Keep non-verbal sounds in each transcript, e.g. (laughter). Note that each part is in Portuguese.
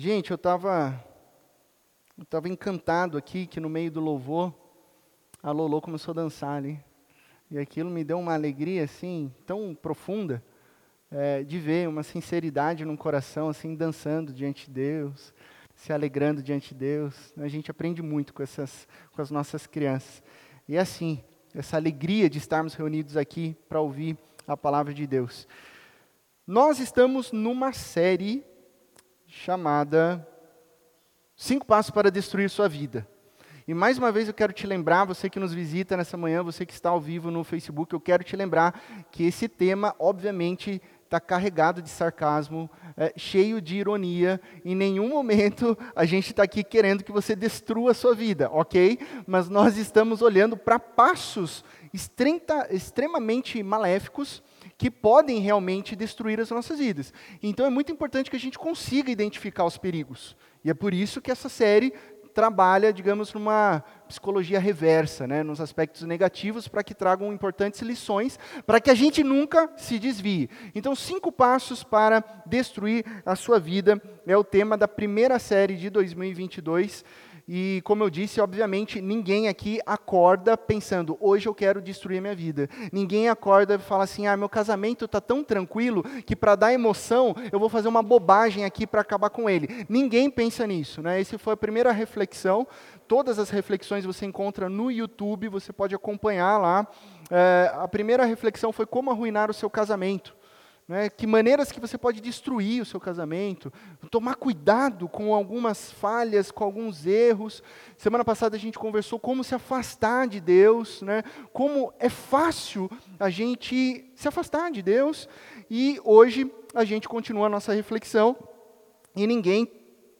Gente, eu estava eu tava encantado aqui que no meio do louvor a Lolo começou a dançar ali. E aquilo me deu uma alegria assim tão profunda é, de ver uma sinceridade no coração assim dançando diante de Deus, se alegrando diante de Deus. A gente aprende muito com essas com as nossas crianças. E assim, essa alegria de estarmos reunidos aqui para ouvir a palavra de Deus. Nós estamos numa série chamada Cinco Passos para Destruir Sua Vida. E mais uma vez eu quero te lembrar, você que nos visita nessa manhã, você que está ao vivo no Facebook, eu quero te lembrar que esse tema, obviamente, está carregado de sarcasmo, é, cheio de ironia. Em nenhum momento a gente está aqui querendo que você destrua a sua vida, ok? Mas nós estamos olhando para passos extremamente maléficos que podem realmente destruir as nossas vidas. Então é muito importante que a gente consiga identificar os perigos. E é por isso que essa série trabalha, digamos, numa psicologia reversa, né, nos aspectos negativos, para que tragam importantes lições, para que a gente nunca se desvie. Então, cinco passos para destruir a sua vida é o tema da primeira série de 2022. E, como eu disse, obviamente, ninguém aqui acorda pensando, hoje eu quero destruir minha vida. Ninguém acorda e fala assim, ah, meu casamento está tão tranquilo que para dar emoção eu vou fazer uma bobagem aqui para acabar com ele. Ninguém pensa nisso. Né? Essa foi a primeira reflexão. Todas as reflexões você encontra no YouTube, você pode acompanhar lá. É, a primeira reflexão foi como arruinar o seu casamento. Né? Que maneiras que você pode destruir o seu casamento, tomar cuidado com algumas falhas, com alguns erros. Semana passada a gente conversou como se afastar de Deus, né? como é fácil a gente se afastar de Deus. E hoje a gente continua a nossa reflexão e ninguém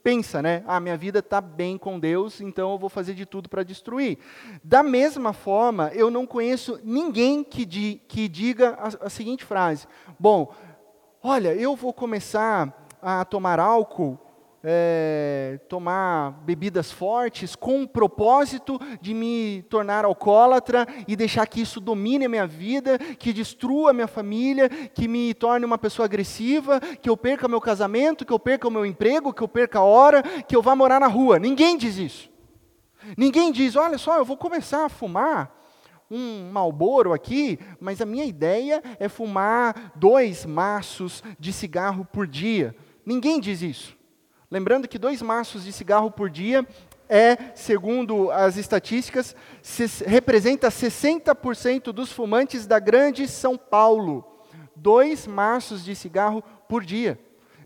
pensa, né? Ah, minha vida está bem com Deus, então eu vou fazer de tudo para destruir. Da mesma forma, eu não conheço ninguém que, di, que diga a, a seguinte frase: Bom, olha, eu vou começar a tomar álcool é, tomar bebidas fortes com o propósito de me tornar alcoólatra e deixar que isso domine a minha vida, que destrua a minha família, que me torne uma pessoa agressiva, que eu perca meu casamento, que eu perca o meu emprego, que eu perca a hora, que eu vá morar na rua. Ninguém diz isso. Ninguém diz, olha só, eu vou começar a fumar um malboro aqui, mas a minha ideia é fumar dois maços de cigarro por dia. Ninguém diz isso. Lembrando que dois maços de cigarro por dia é, segundo as estatísticas, se, representa 60% dos fumantes da grande São Paulo. Dois maços de cigarro por dia.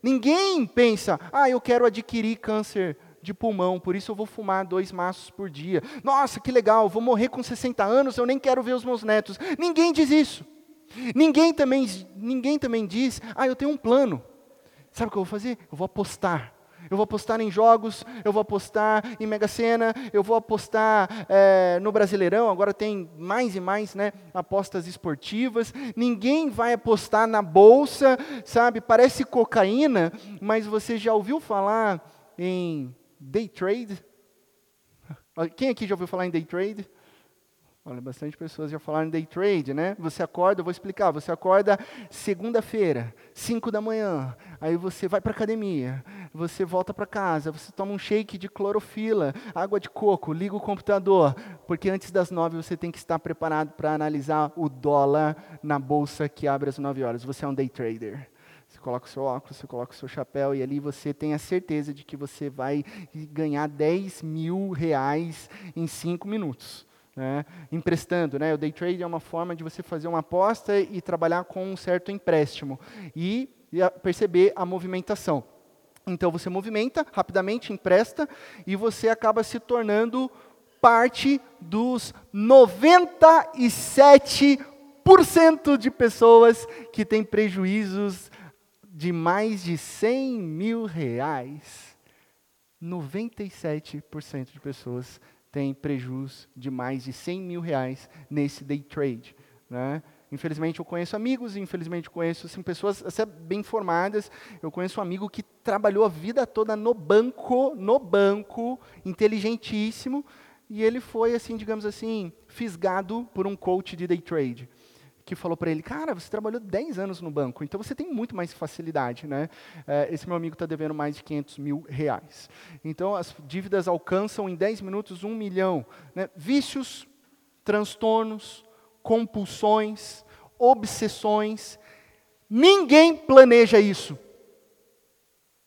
Ninguém pensa, ah, eu quero adquirir câncer de pulmão, por isso eu vou fumar dois maços por dia. Nossa, que legal, vou morrer com 60 anos, eu nem quero ver os meus netos. Ninguém diz isso. Ninguém também, ninguém também diz, ah, eu tenho um plano. Sabe o que eu vou fazer? Eu vou apostar eu vou apostar em jogos, eu vou apostar em Mega Sena, eu vou apostar é, no Brasileirão, agora tem mais e mais né, apostas esportivas. Ninguém vai apostar na bolsa, sabe? Parece cocaína, mas você já ouviu falar em day trade? Quem aqui já ouviu falar em day trade? Olha, bastante pessoas já falaram day trade, né? Você acorda, eu vou explicar, você acorda segunda-feira, 5 da manhã, aí você vai para academia, você volta para casa, você toma um shake de clorofila, água de coco, liga o computador, porque antes das 9 você tem que estar preparado para analisar o dólar na bolsa que abre às 9 horas. Você é um day trader. Você coloca o seu óculos, você coloca o seu chapéu e ali você tem a certeza de que você vai ganhar 10 mil reais em 5 minutos né, emprestando. Né? O day trade é uma forma de você fazer uma aposta e trabalhar com um certo empréstimo e, e a perceber a movimentação. Então você movimenta rapidamente, empresta e você acaba se tornando parte dos 97% de pessoas que têm prejuízos de mais de 100 mil reais. 97% de pessoas tem prejuízo de mais de 100 mil reais nesse day trade. Né? Infelizmente eu conheço amigos, infelizmente conheço assim, pessoas até bem formadas. Eu conheço um amigo que trabalhou a vida toda no banco, no banco, inteligentíssimo, e ele foi assim, digamos assim, fisgado por um coach de day trade. Que falou para ele, cara, você trabalhou 10 anos no banco, então você tem muito mais facilidade, né? É, esse meu amigo está devendo mais de 500 mil reais. Então as dívidas alcançam em 10 minutos um milhão. Né? Vícios, transtornos, compulsões, obsessões. Ninguém planeja isso.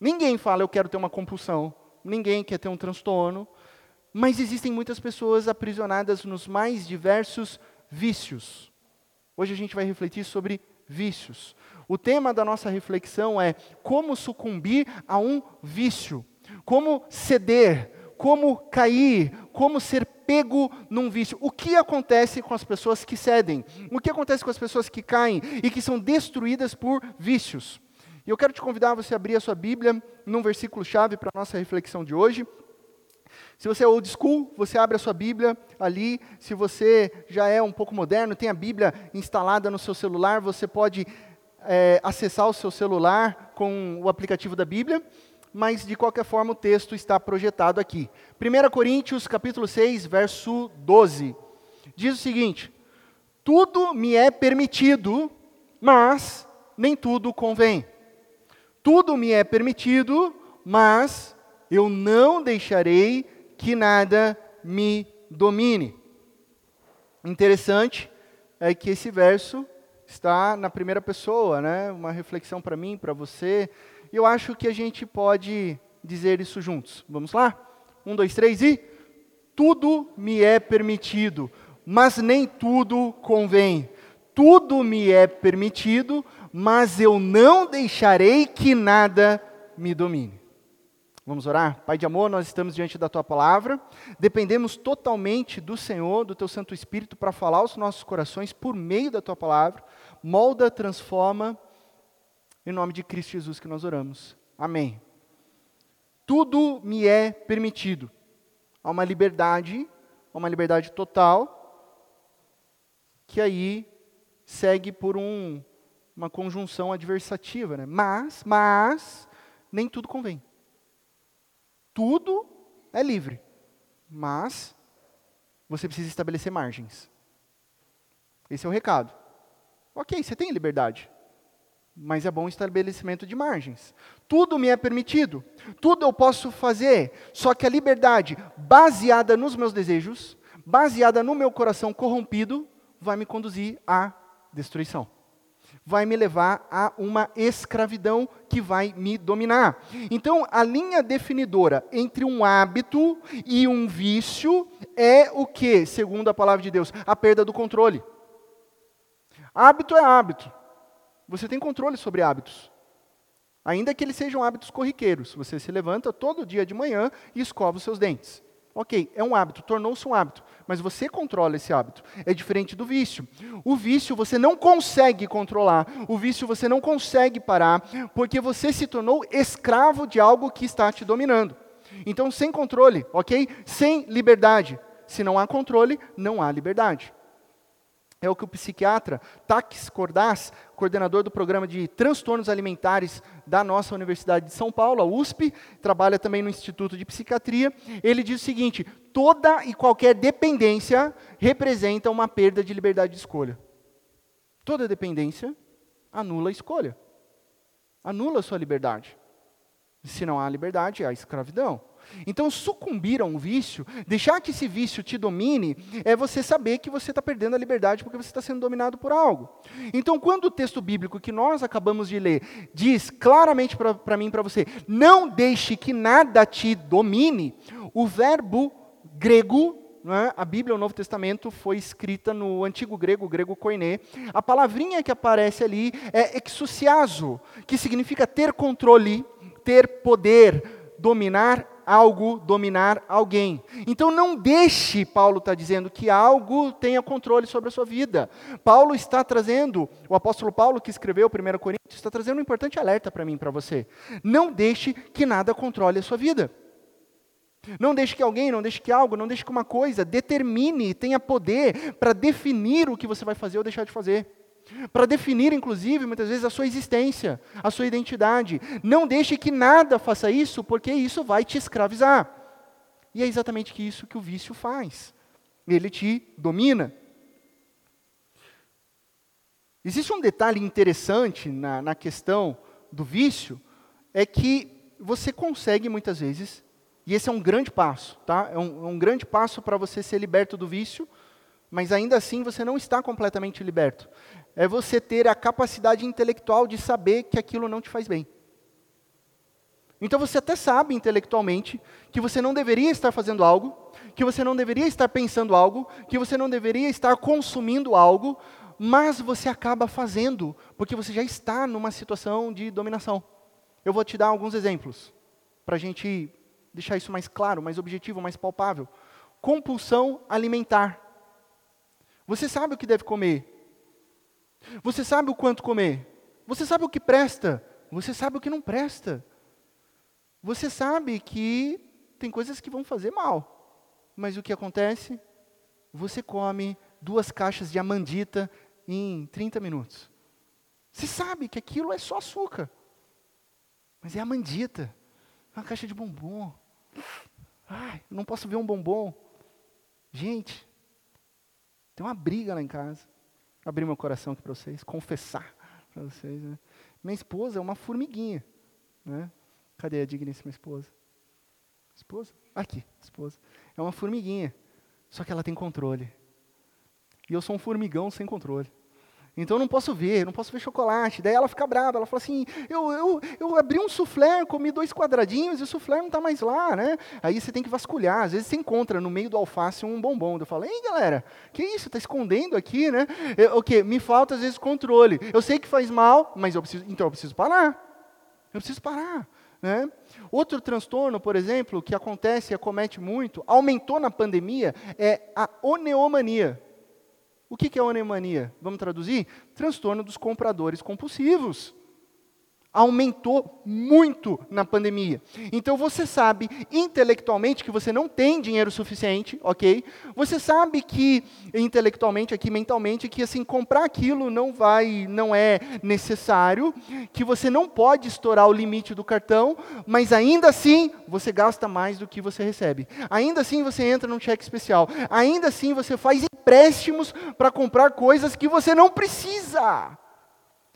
Ninguém fala, eu quero ter uma compulsão. Ninguém quer ter um transtorno. Mas existem muitas pessoas aprisionadas nos mais diversos vícios. Hoje a gente vai refletir sobre vícios. O tema da nossa reflexão é como sucumbir a um vício, como ceder, como cair, como ser pego num vício. O que acontece com as pessoas que cedem? O que acontece com as pessoas que caem e que são destruídas por vícios? E eu quero te convidar a você abrir a sua Bíblia num versículo chave para a nossa reflexão de hoje. Se você é old school, você abre a sua Bíblia ali. Se você já é um pouco moderno, tem a Bíblia instalada no seu celular, você pode é, acessar o seu celular com o aplicativo da Bíblia. Mas, de qualquer forma, o texto está projetado aqui. 1 Coríntios, capítulo 6, verso 12. Diz o seguinte, Tudo me é permitido, mas nem tudo convém. Tudo me é permitido, mas eu não deixarei que nada me domine. Interessante é que esse verso está na primeira pessoa, né? Uma reflexão para mim, para você. E eu acho que a gente pode dizer isso juntos. Vamos lá? Um, dois, três e tudo me é permitido, mas nem tudo convém. Tudo me é permitido, mas eu não deixarei que nada me domine. Vamos orar? Pai de amor, nós estamos diante da tua palavra, dependemos totalmente do Senhor, do teu Santo Espírito, para falar aos nossos corações por meio da tua palavra. Molda, transforma, em nome de Cristo Jesus que nós oramos. Amém. Tudo me é permitido. Há uma liberdade, uma liberdade total, que aí segue por um, uma conjunção adversativa, né? Mas, mas, nem tudo convém. Tudo é livre, mas você precisa estabelecer margens. Esse é o recado. Ok, você tem liberdade, mas é bom estabelecimento de margens. Tudo me é permitido, tudo eu posso fazer, só que a liberdade baseada nos meus desejos, baseada no meu coração corrompido, vai me conduzir à destruição vai me levar a uma escravidão que vai me dominar. Então, a linha definidora entre um hábito e um vício é o que, segundo a palavra de Deus? A perda do controle. Hábito é hábito. Você tem controle sobre hábitos. Ainda que eles sejam hábitos corriqueiros. Você se levanta todo dia de manhã e escova os seus dentes. Ok, é um hábito, tornou-se um hábito, mas você controla esse hábito. É diferente do vício. O vício você não consegue controlar, o vício você não consegue parar, porque você se tornou escravo de algo que está te dominando. Então, sem controle, ok? Sem liberdade. Se não há controle, não há liberdade. É o que o psiquiatra Tax Cordaz, coordenador do programa de transtornos alimentares da nossa Universidade de São Paulo, a USP, trabalha também no Instituto de Psiquiatria. Ele diz o seguinte: toda e qualquer dependência representa uma perda de liberdade de escolha. Toda dependência anula a escolha, anula a sua liberdade. Se não há liberdade, há escravidão. Então, sucumbir a um vício, deixar que esse vício te domine, é você saber que você está perdendo a liberdade porque você está sendo dominado por algo. Então, quando o texto bíblico que nós acabamos de ler diz claramente para mim e para você, não deixe que nada te domine, o verbo grego é? a Bíblia, o Novo Testamento, foi escrita no antigo grego, o grego koiné. A palavrinha que aparece ali é exousiazo, que significa ter controle, ter poder, dominar algo dominar alguém. Então não deixe, Paulo está dizendo, que algo tenha controle sobre a sua vida. Paulo está trazendo, o apóstolo Paulo que escreveu 1 Coríntios, está trazendo um importante alerta para mim para você. Não deixe que nada controle a sua vida. Não deixe que alguém, não deixe que algo, não deixe que uma coisa determine, tenha poder para definir o que você vai fazer ou deixar de fazer para definir, inclusive, muitas vezes a sua existência, a sua identidade. Não deixe que nada faça isso, porque isso vai te escravizar. E é exatamente isso que o vício faz. Ele te domina. Existe um detalhe interessante na, na questão do vício, é que você consegue muitas vezes, e esse é um grande passo, tá? É um, é um grande passo para você ser liberto do vício, mas ainda assim você não está completamente liberto. É você ter a capacidade intelectual de saber que aquilo não te faz bem. Então você até sabe intelectualmente que você não deveria estar fazendo algo, que você não deveria estar pensando algo, que você não deveria estar consumindo algo, mas você acaba fazendo, porque você já está numa situação de dominação. Eu vou te dar alguns exemplos, para a gente deixar isso mais claro, mais objetivo, mais palpável. Compulsão alimentar. Você sabe o que deve comer. Você sabe o quanto comer. Você sabe o que presta. Você sabe o que não presta. Você sabe que tem coisas que vão fazer mal. Mas o que acontece? Você come duas caixas de amandita em 30 minutos. Você sabe que aquilo é só açúcar. Mas é a mandita. É uma caixa de bombom. Ai, não posso ver um bombom. Gente, tem uma briga lá em casa. Abrir meu coração aqui para vocês, confessar para vocês. Né? Minha esposa é uma formiguinha. Né? Cadê a digníssima esposa? Esposa? Aqui, esposa. É uma formiguinha. Só que ela tem controle. E eu sou um formigão sem controle. Então eu não posso ver, não posso ver chocolate. Daí ela fica brava, ela fala assim: eu, eu, eu abri um soufflé, comi dois quadradinhos e o soufflé não está mais lá, né? Aí você tem que vasculhar. Às vezes você encontra no meio do alface um bombom. Eu falo: ei galera, que isso? Está escondendo aqui, né? O que? Me falta às vezes controle. Eu sei que faz mal, mas eu preciso, então eu preciso parar. Eu preciso parar. Né? Outro transtorno, por exemplo, que acontece e acomete muito, aumentou na pandemia, é a oneomania. O que é onemania? Vamos traduzir? Transtorno dos compradores compulsivos aumentou muito na pandemia. Então você sabe intelectualmente que você não tem dinheiro suficiente, ok? Você sabe que intelectualmente, aqui mentalmente, que assim comprar aquilo não vai, não é necessário, que você não pode estourar o limite do cartão, mas ainda assim você gasta mais do que você recebe. Ainda assim você entra num cheque especial. Ainda assim você faz empréstimos para comprar coisas que você não precisa.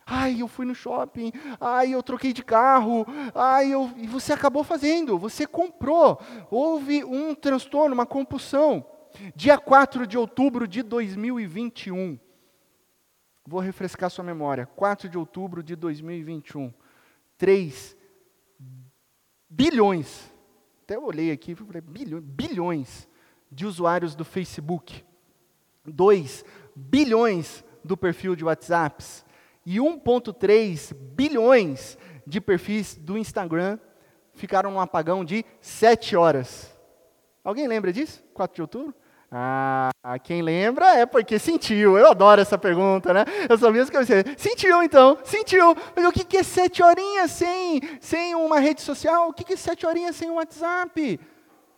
Ai, eu fui no shopping. Ai, eu troquei de carro. Ai, eu... e você acabou fazendo. Você comprou. Houve um transtorno, uma compulsão. Dia 4 de outubro de 2021. Vou refrescar sua memória. 4 de outubro de 2021. 3 bilhões. Até eu olhei aqui, falei, bilhões, bilhões de usuários do Facebook. 2 bilhões do perfil de WhatsApps e 1,3 bilhões de perfis do Instagram ficaram num apagão de 7 horas. Alguém lembra disso? 4 de outubro? Ah, quem lembra é porque sentiu. Eu adoro essa pergunta, né? Eu sabia que você sentiu então, sentiu. Mas o que é sete horinhas sem, sem uma rede social? O que é sete horinhas sem um WhatsApp?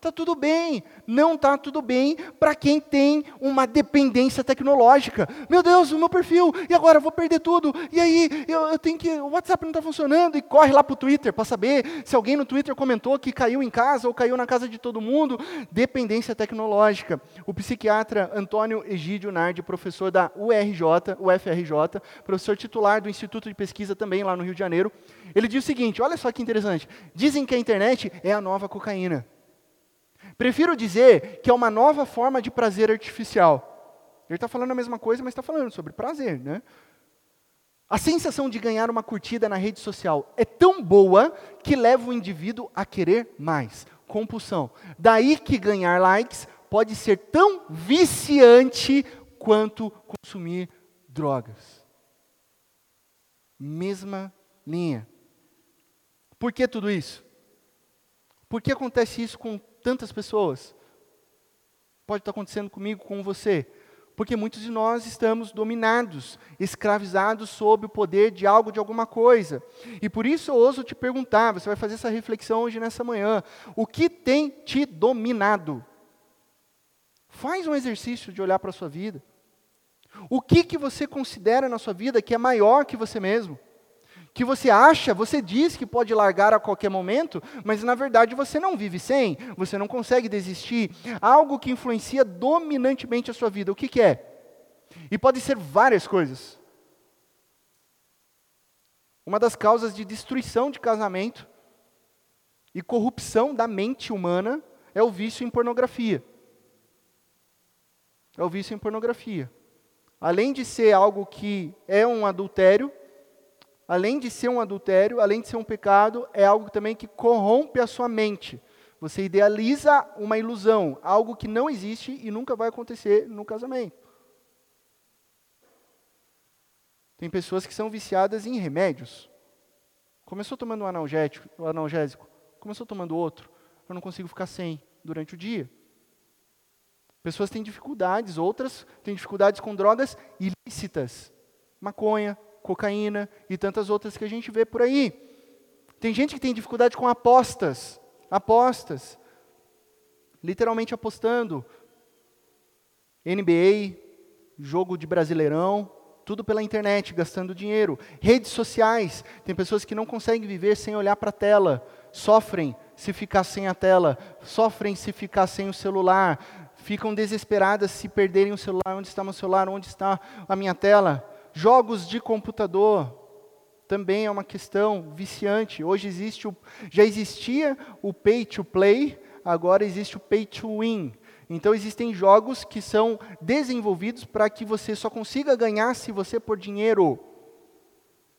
Está tudo bem. Não está tudo bem para quem tem uma dependência tecnológica. Meu Deus, o meu perfil, e agora eu vou perder tudo. E aí, eu, eu tenho que. O WhatsApp não está funcionando, e corre lá para o Twitter para saber se alguém no Twitter comentou que caiu em casa ou caiu na casa de todo mundo. Dependência tecnológica. O psiquiatra Antônio Egídio Nardi, professor da URJ, UFRJ, professor titular do Instituto de Pesquisa também lá no Rio de Janeiro, ele diz o seguinte: olha só que interessante. Dizem que a internet é a nova cocaína. Prefiro dizer que é uma nova forma de prazer artificial. Ele está falando a mesma coisa, mas está falando sobre prazer, né? A sensação de ganhar uma curtida na rede social é tão boa que leva o indivíduo a querer mais. Compulsão. Daí que ganhar likes pode ser tão viciante quanto consumir drogas. Mesma linha. Por que tudo isso? Por que acontece isso com tantas pessoas. Pode estar acontecendo comigo, com você. Porque muitos de nós estamos dominados, escravizados sob o poder de algo, de alguma coisa. E por isso eu ouso te perguntar, você vai fazer essa reflexão hoje nessa manhã. O que tem te dominado? Faz um exercício de olhar para a sua vida. O que, que você considera na sua vida que é maior que você mesmo? Que você acha, você diz que pode largar a qualquer momento, mas na verdade você não vive sem, você não consegue desistir. Algo que influencia dominantemente a sua vida. O que, que é? E pode ser várias coisas. Uma das causas de destruição de casamento e corrupção da mente humana é o vício em pornografia. É o vício em pornografia. Além de ser algo que é um adultério, além de ser um adultério, além de ser um pecado, é algo também que corrompe a sua mente. Você idealiza uma ilusão, algo que não existe e nunca vai acontecer no casamento. Tem pessoas que são viciadas em remédios. Começou tomando um analgésico, um analgésico, começou tomando outro. Eu não consigo ficar sem durante o dia. Pessoas têm dificuldades, outras têm dificuldades com drogas ilícitas. Maconha, cocaína e tantas outras que a gente vê por aí. Tem gente que tem dificuldade com apostas apostas, literalmente apostando. NBA, jogo de brasileirão, tudo pela internet, gastando dinheiro. Redes sociais, tem pessoas que não conseguem viver sem olhar para a tela, sofrem se ficar sem a tela, sofrem se ficar sem o celular, ficam desesperadas se perderem o celular, onde está meu celular, onde está a minha tela. Jogos de computador, também é uma questão viciante. Hoje existe o, já existia o pay to play, agora existe o pay to win. Então existem jogos que são desenvolvidos para que você só consiga ganhar se você pôr dinheiro.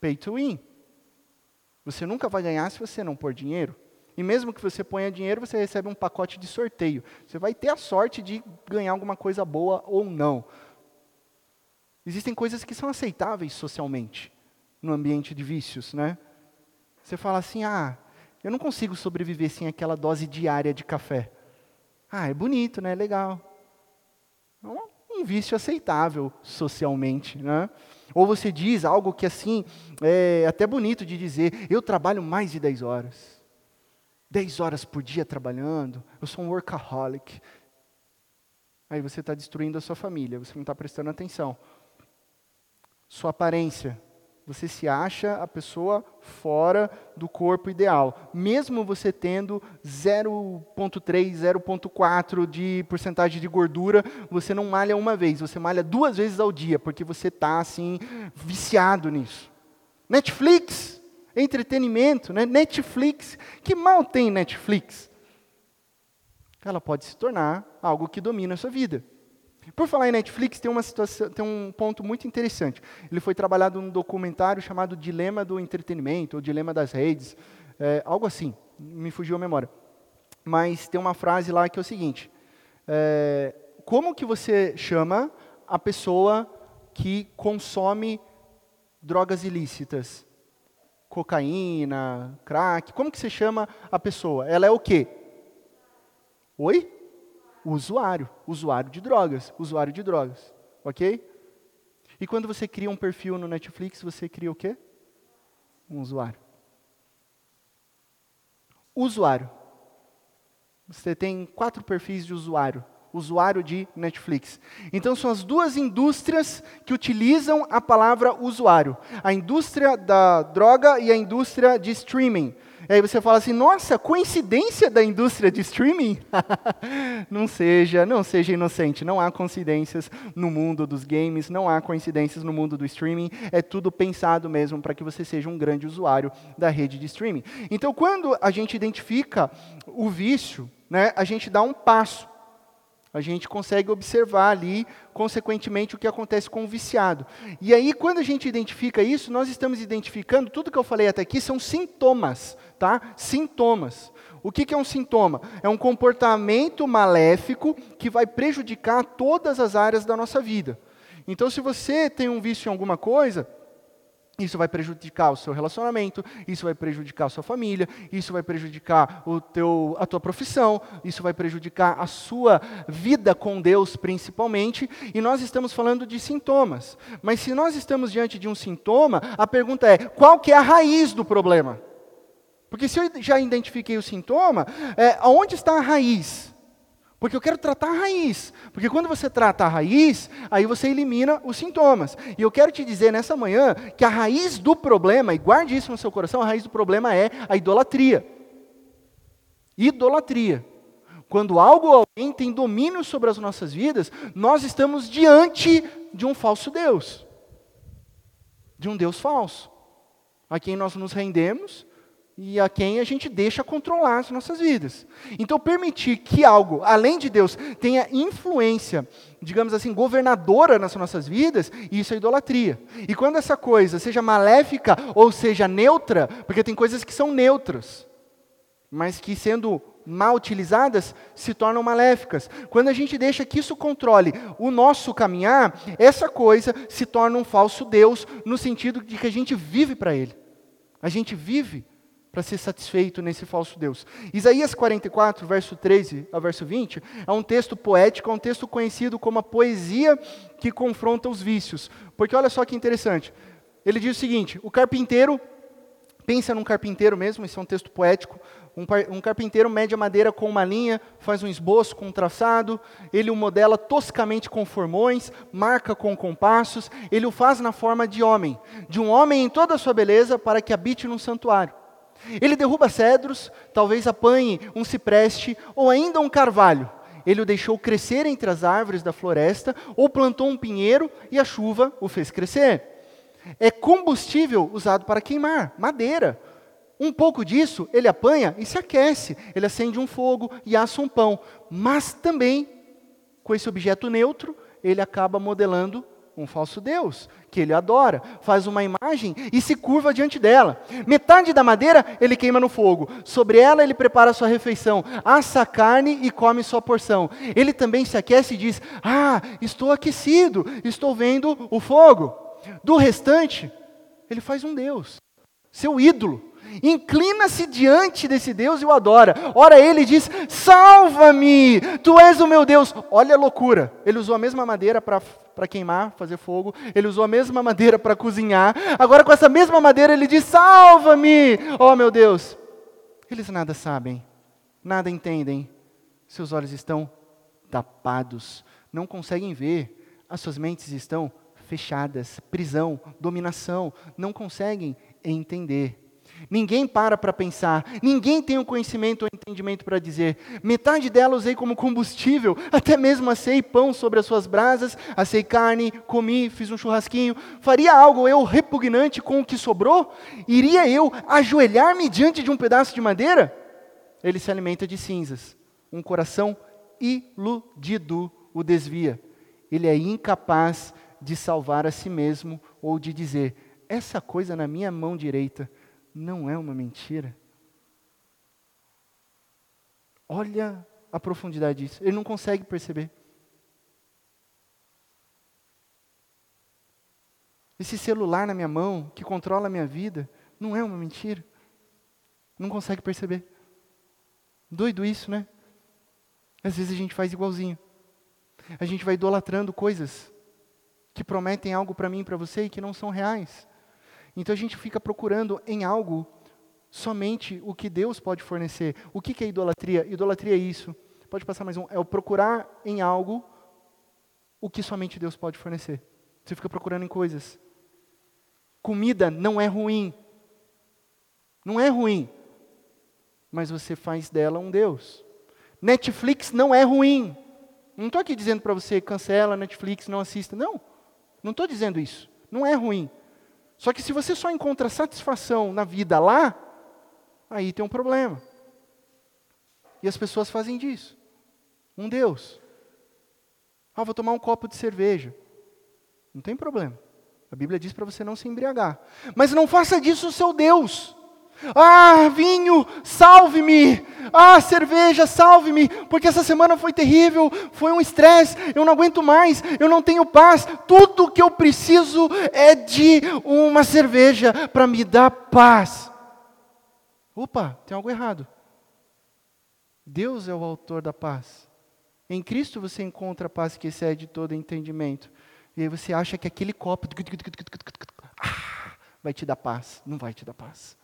Pay to win. Você nunca vai ganhar se você não pôr dinheiro. E mesmo que você ponha dinheiro, você recebe um pacote de sorteio. Você vai ter a sorte de ganhar alguma coisa boa ou não. Existem coisas que são aceitáveis socialmente no ambiente de vícios, né? Você fala assim: ah, eu não consigo sobreviver sem aquela dose diária de café. Ah, é bonito, né? Legal. É um vício aceitável socialmente, né? Ou você diz algo que assim, é até bonito de dizer, eu trabalho mais de 10 horas. 10 horas por dia trabalhando, eu sou um workaholic. Aí você está destruindo a sua família, você não está prestando atenção. Sua aparência, você se acha a pessoa fora do corpo ideal, mesmo você tendo 0,3, 0,4 de porcentagem de gordura, você não malha uma vez, você malha duas vezes ao dia, porque você está assim viciado nisso. Netflix, entretenimento, né? Netflix, que mal tem Netflix? Ela pode se tornar algo que domina a sua vida. Por falar em Netflix, tem, uma situação, tem um ponto muito interessante. Ele foi trabalhado num documentário chamado Dilema do Entretenimento, ou Dilema das Redes, é, algo assim, me fugiu a memória. Mas tem uma frase lá que é o seguinte: é, Como que você chama a pessoa que consome drogas ilícitas? Cocaína, crack, como que você chama a pessoa? Ela é o quê? Oi? Usuário, usuário de drogas, usuário de drogas, ok? E quando você cria um perfil no Netflix, você cria o quê? Um usuário. Usuário. Você tem quatro perfis de usuário. Usuário de Netflix. Então, são as duas indústrias que utilizam a palavra usuário: a indústria da droga e a indústria de streaming. E aí você fala assim, nossa, coincidência da indústria de streaming? (laughs) não seja, não seja inocente, não há coincidências no mundo dos games, não há coincidências no mundo do streaming, é tudo pensado mesmo para que você seja um grande usuário da rede de streaming. Então, quando a gente identifica o vício, né, a gente dá um passo a gente consegue observar ali, consequentemente, o que acontece com o viciado. E aí, quando a gente identifica isso, nós estamos identificando, tudo que eu falei até aqui são sintomas, tá? Sintomas. O que, que é um sintoma? É um comportamento maléfico que vai prejudicar todas as áreas da nossa vida. Então, se você tem um vício em alguma coisa, isso vai prejudicar o seu relacionamento, isso vai prejudicar a sua família, isso vai prejudicar o teu, a tua profissão, isso vai prejudicar a sua vida com Deus principalmente, e nós estamos falando de sintomas. Mas se nós estamos diante de um sintoma, a pergunta é, qual que é a raiz do problema? Porque se eu já identifiquei o sintoma, é, aonde está a raiz? Porque eu quero tratar a raiz. Porque quando você trata a raiz, aí você elimina os sintomas. E eu quero te dizer nessa manhã que a raiz do problema, e guarde isso no seu coração, a raiz do problema é a idolatria. Idolatria. Quando algo ou alguém tem domínio sobre as nossas vidas, nós estamos diante de um falso Deus. De um Deus falso. a quem nós nos rendemos e a quem a gente deixa controlar as nossas vidas. Então, permitir que algo, além de Deus, tenha influência, digamos assim, governadora nas nossas vidas, isso é idolatria. E quando essa coisa seja maléfica ou seja neutra, porque tem coisas que são neutras, mas que sendo mal utilizadas se tornam maléficas. Quando a gente deixa que isso controle o nosso caminhar, essa coisa se torna um falso Deus, no sentido de que a gente vive para Ele. A gente vive para ser satisfeito nesse falso Deus. Isaías 44, verso 13 a verso 20, é um texto poético, é um texto conhecido como a poesia que confronta os vícios. Porque olha só que interessante. Ele diz o seguinte: o carpinteiro, pensa num carpinteiro mesmo, isso é um texto poético. Um, um carpinteiro mede a madeira com uma linha, faz um esboço com um traçado, ele o modela toscamente com formões, marca com compassos, ele o faz na forma de homem, de um homem em toda a sua beleza, para que habite num santuário. Ele derruba cedros, talvez apanhe um cipreste ou ainda um carvalho. Ele o deixou crescer entre as árvores da floresta, ou plantou um pinheiro e a chuva o fez crescer. É combustível usado para queimar, madeira. Um pouco disso ele apanha e se aquece. Ele acende um fogo e assa um pão. Mas também, com esse objeto neutro, ele acaba modelando um falso Deus, que ele adora, faz uma imagem e se curva diante dela. Metade da madeira ele queima no fogo, sobre ela ele prepara sua refeição, assa a carne e come sua porção. Ele também se aquece e diz: Ah, estou aquecido, estou vendo o fogo. Do restante, ele faz um Deus, seu ídolo inclina-se diante desse Deus e o adora. Ora, ele diz: Salva-me, tu és o meu Deus. Olha a loucura. Ele usou a mesma madeira para queimar, fazer fogo, ele usou a mesma madeira para cozinhar. Agora, com essa mesma madeira, ele diz: Salva-me, oh meu Deus. Eles nada sabem, nada entendem, seus olhos estão tapados, não conseguem ver, as suas mentes estão fechadas, prisão, dominação, não conseguem entender. Ninguém para para pensar, ninguém tem o conhecimento ou entendimento para dizer. Metade dela usei como combustível, até mesmo assei pão sobre as suas brasas, assei carne, comi, fiz um churrasquinho. Faria algo eu repugnante com o que sobrou? Iria eu ajoelhar-me diante de um pedaço de madeira? Ele se alimenta de cinzas. Um coração iludido o desvia. Ele é incapaz de salvar a si mesmo ou de dizer: essa coisa na minha mão direita não é uma mentira. Olha a profundidade disso. Ele não consegue perceber. Esse celular na minha mão, que controla a minha vida, não é uma mentira. Não consegue perceber. Doido isso, né? Às vezes a gente faz igualzinho. A gente vai idolatrando coisas que prometem algo para mim e para você e que não são reais. Então a gente fica procurando em algo somente o que Deus pode fornecer. O que, que é idolatria? Idolatria é isso. Pode passar mais um. É o procurar em algo o que somente Deus pode fornecer. Você fica procurando em coisas. Comida não é ruim. Não é ruim. Mas você faz dela um Deus. Netflix não é ruim. Não estou aqui dizendo para você cancela Netflix, não assista. Não. Não estou dizendo isso. Não é ruim. Só que se você só encontra satisfação na vida lá, aí tem um problema. E as pessoas fazem disso. Um Deus. Ah, vou tomar um copo de cerveja. Não tem problema. A Bíblia diz para você não se embriagar. Mas não faça disso o seu Deus. Ah, vinho, salve-me. Ah, cerveja, salve-me. Porque essa semana foi terrível, foi um estresse. Eu não aguento mais, eu não tenho paz. Tudo que eu preciso é de uma cerveja para me dar paz. Opa, tem algo errado. Deus é o autor da paz. Em Cristo você encontra a paz que excede todo entendimento. E aí você acha que aquele copo vai te dar paz. Não vai te dar paz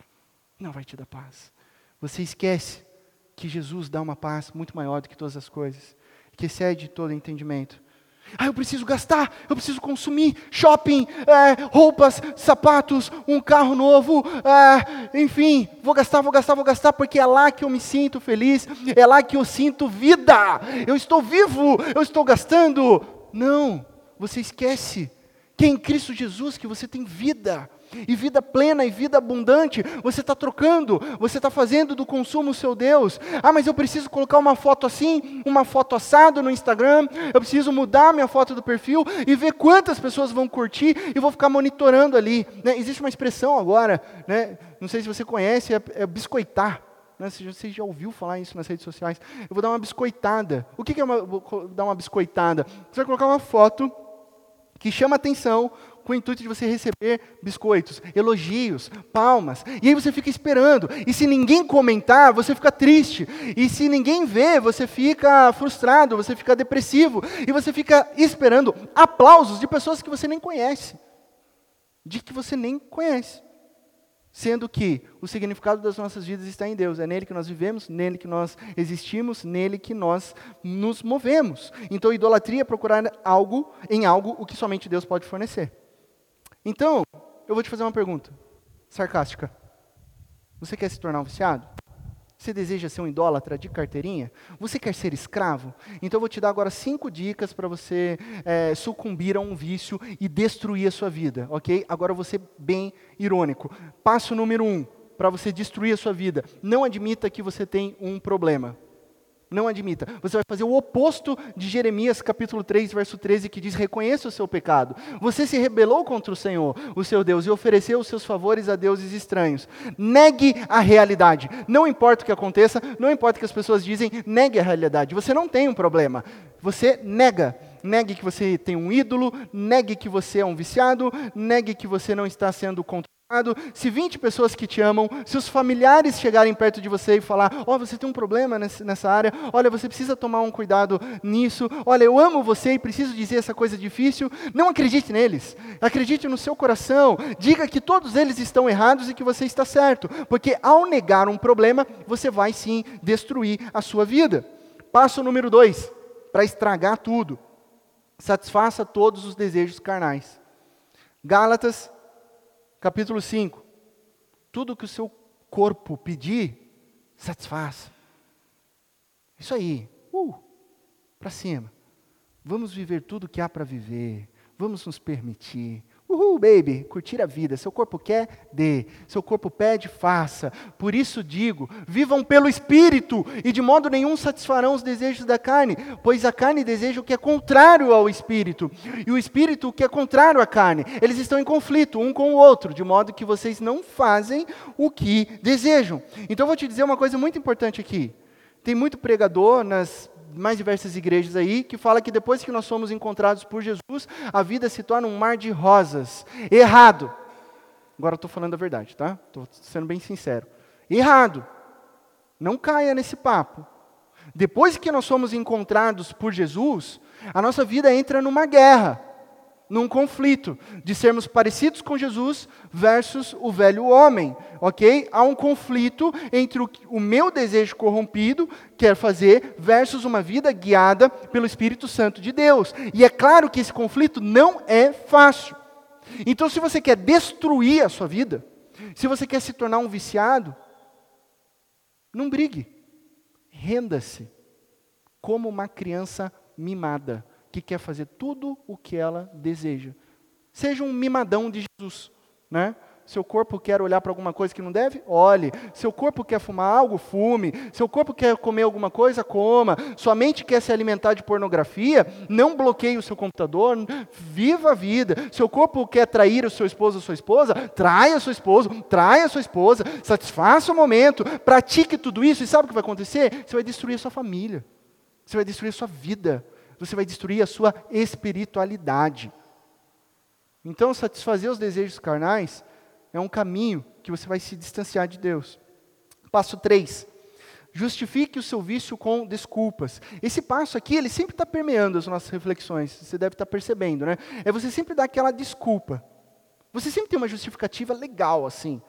não vai te dar paz. Você esquece que Jesus dá uma paz muito maior do que todas as coisas, que excede todo entendimento. Ah, eu preciso gastar, eu preciso consumir shopping, é, roupas, sapatos, um carro novo, é, enfim, vou gastar, vou gastar, vou gastar, porque é lá que eu me sinto feliz, é lá que eu sinto vida, eu estou vivo, eu estou gastando. Não, você esquece que é em Cristo Jesus que você tem vida, E vida plena e vida abundante, você está trocando, você está fazendo do consumo o seu Deus. Ah, mas eu preciso colocar uma foto assim, uma foto assado no Instagram, eu preciso mudar minha foto do perfil e ver quantas pessoas vão curtir e vou ficar monitorando ali. Né? Existe uma expressão agora, né? não sei se você conhece, é, é biscoitar. Né? Você já ouviu falar isso nas redes sociais? Eu vou dar uma biscoitada. O que é uma, dar uma biscoitada? Você vai colocar uma foto que chama atenção com o intuito de você receber biscoitos, elogios, palmas. E aí você fica esperando. E se ninguém comentar, você fica triste. E se ninguém vê, você fica frustrado, você fica depressivo. E você fica esperando aplausos de pessoas que você nem conhece. De que você nem conhece. Sendo que o significado das nossas vidas está em Deus, é nele que nós vivemos, nele que nós existimos, nele que nós nos movemos. Então, idolatria é procurar algo em algo o que somente Deus pode fornecer. Então, eu vou te fazer uma pergunta sarcástica. Você quer se tornar um viciado? Você deseja ser um idólatra de carteirinha? Você quer ser escravo? Então eu vou te dar agora cinco dicas para você é, sucumbir a um vício e destruir a sua vida, ok? Agora ser bem irônico. Passo número um para você destruir a sua vida: não admita que você tem um problema. Não admita. Você vai fazer o oposto de Jeremias capítulo 3, verso 13, que diz: reconheça o seu pecado. Você se rebelou contra o Senhor, o seu Deus, e ofereceu os seus favores a deuses estranhos. Negue a realidade. Não importa o que aconteça, não importa o que as pessoas dizem, negue a realidade. Você não tem um problema. Você nega. Negue que você tem um ídolo, negue que você é um viciado, negue que você não está sendo controlado se 20 pessoas que te amam, se os familiares chegarem perto de você e falar: Ó, oh, você tem um problema nessa área, olha, você precisa tomar um cuidado nisso, olha, eu amo você e preciso dizer essa coisa difícil, não acredite neles, acredite no seu coração, diga que todos eles estão errados e que você está certo, porque ao negar um problema, você vai sim destruir a sua vida. Passo número dois, para estragar tudo: satisfaça todos os desejos carnais. Gálatas capítulo 5. Tudo que o seu corpo pedir, satisfaça. Isso aí. Uh, para cima. Vamos viver tudo que há para viver. Vamos nos permitir. Uhul, baby, curtir a vida. Seu corpo quer, dê. Seu corpo pede, faça. Por isso digo: vivam pelo Espírito, e de modo nenhum satisfarão os desejos da carne, pois a carne deseja o que é contrário ao Espírito, e o Espírito o que é contrário à carne. Eles estão em conflito um com o outro, de modo que vocês não fazem o que desejam. Então vou te dizer uma coisa muito importante aqui. Tem muito pregador nas mais diversas igrejas aí, que fala que depois que nós somos encontrados por Jesus, a vida se torna um mar de rosas. Errado. Agora estou falando a verdade, tá? Estou sendo bem sincero. Errado. Não caia nesse papo. Depois que nós somos encontrados por Jesus, a nossa vida entra numa guerra num conflito de sermos parecidos com Jesus versus o velho homem, ok? Há um conflito entre o, o meu desejo corrompido, quer fazer, versus uma vida guiada pelo Espírito Santo de Deus. E é claro que esse conflito não é fácil. Então, se você quer destruir a sua vida, se você quer se tornar um viciado, não brigue, renda-se como uma criança mimada que quer fazer tudo o que ela deseja. Seja um mimadão de Jesus, né? Seu corpo quer olhar para alguma coisa que não deve? Olhe. Seu corpo quer fumar algo? Fume. Seu corpo quer comer alguma coisa? Coma. Sua mente quer se alimentar de pornografia? Não bloqueie o seu computador. Viva a vida. Seu corpo quer trair o seu esposo ou sua esposa? Traia seu esposo, traia sua esposa. Satisfaça o momento. Pratique tudo isso. E sabe o que vai acontecer? Você vai destruir a sua família. Você vai destruir a sua vida você vai destruir a sua espiritualidade. Então, satisfazer os desejos carnais é um caminho que você vai se distanciar de Deus. Passo 3. Justifique o seu vício com desculpas. Esse passo aqui, ele sempre está permeando as nossas reflexões. Você deve estar tá percebendo, né? É você sempre dar aquela desculpa. Você sempre tem uma justificativa legal, assim,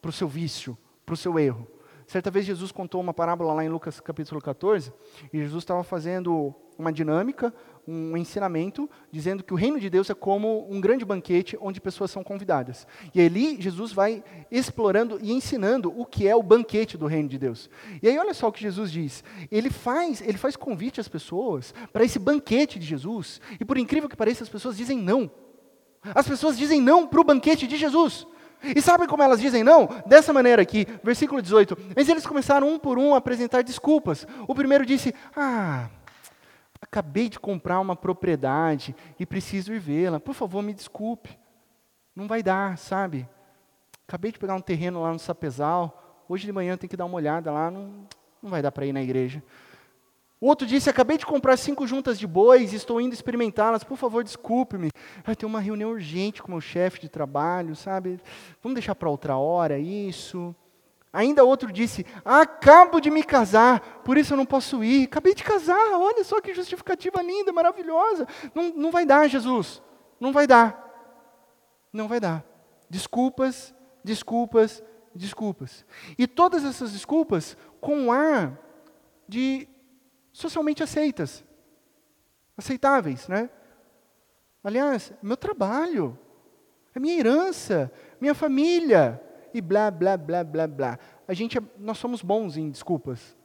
para o seu vício, para o seu erro. Certa vez Jesus contou uma parábola lá em Lucas capítulo 14, e Jesus estava fazendo uma dinâmica, um ensinamento, dizendo que o reino de Deus é como um grande banquete onde pessoas são convidadas. E ali Jesus vai explorando e ensinando o que é o banquete do reino de Deus. E aí olha só o que Jesus diz. Ele faz, ele faz convite às pessoas para esse banquete de Jesus, e por incrível que pareça, as pessoas dizem não. As pessoas dizem não para o banquete de Jesus. E sabem como elas dizem não? Dessa maneira aqui, versículo 18. Mas eles começaram um por um a apresentar desculpas. O primeiro disse: Ah, acabei de comprar uma propriedade e preciso ir vê-la. Por favor, me desculpe. Não vai dar, sabe? Acabei de pegar um terreno lá no Sapezal. Hoje de manhã tem que dar uma olhada lá. Não, não vai dar para ir na igreja. O outro disse: Acabei de comprar cinco juntas de bois, estou indo experimentá-las. Por favor, desculpe-me. Vai ter uma reunião urgente com meu chefe de trabalho, sabe? Vamos deixar para outra hora isso. Ainda outro disse: Acabo de me casar, por isso eu não posso ir. Acabei de casar, olha só que justificativa linda, maravilhosa. Não, não vai dar, Jesus. Não vai dar. Não vai dar. Desculpas, desculpas, desculpas. E todas essas desculpas com um ar de socialmente aceitas, aceitáveis, né? Aliás, meu trabalho, é minha herança, minha família, e blá, blá, blá, blá, blá. A gente, é, nós somos bons em desculpas.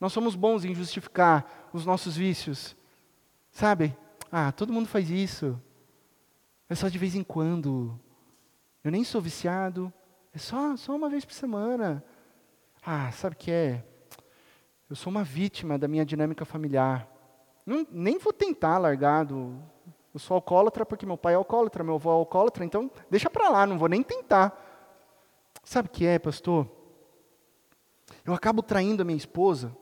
Nós somos bons em justificar os nossos vícios. Sabe? Ah, todo mundo faz isso. É só de vez em quando. Eu nem sou viciado. É só, só uma vez por semana. Ah, sabe o que é? Eu sou uma vítima da minha dinâmica familiar. Não, nem vou tentar largar do. Eu sou alcoólatra porque meu pai é alcoólatra, meu avô é alcoólatra, então deixa para lá, não vou nem tentar. Sabe o que é, pastor? Eu acabo traindo a minha esposa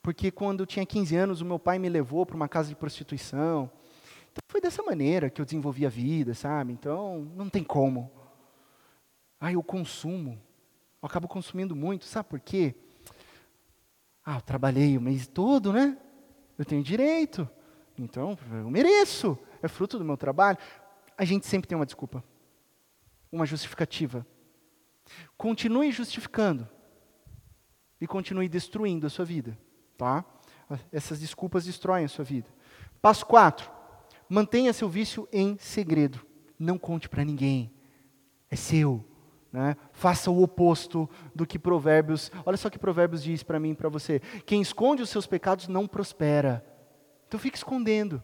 porque quando eu tinha 15 anos o meu pai me levou para uma casa de prostituição. Então foi dessa maneira que eu desenvolvi a vida, sabe? Então não tem como. Aí eu consumo. Eu acabo consumindo muito, sabe por quê? Ah, eu trabalhei o mês todo, né? Eu tenho direito. Então, eu mereço. É fruto do meu trabalho. A gente sempre tem uma desculpa. Uma justificativa. Continue justificando. E continue destruindo a sua vida. Tá? Essas desculpas destroem a sua vida. Passo 4. Mantenha seu vício em segredo. Não conte para ninguém. É seu. Né? Faça o oposto do que Provérbios. Olha só que Provérbios diz para mim e para você. Quem esconde os seus pecados não prospera. Então fique escondendo.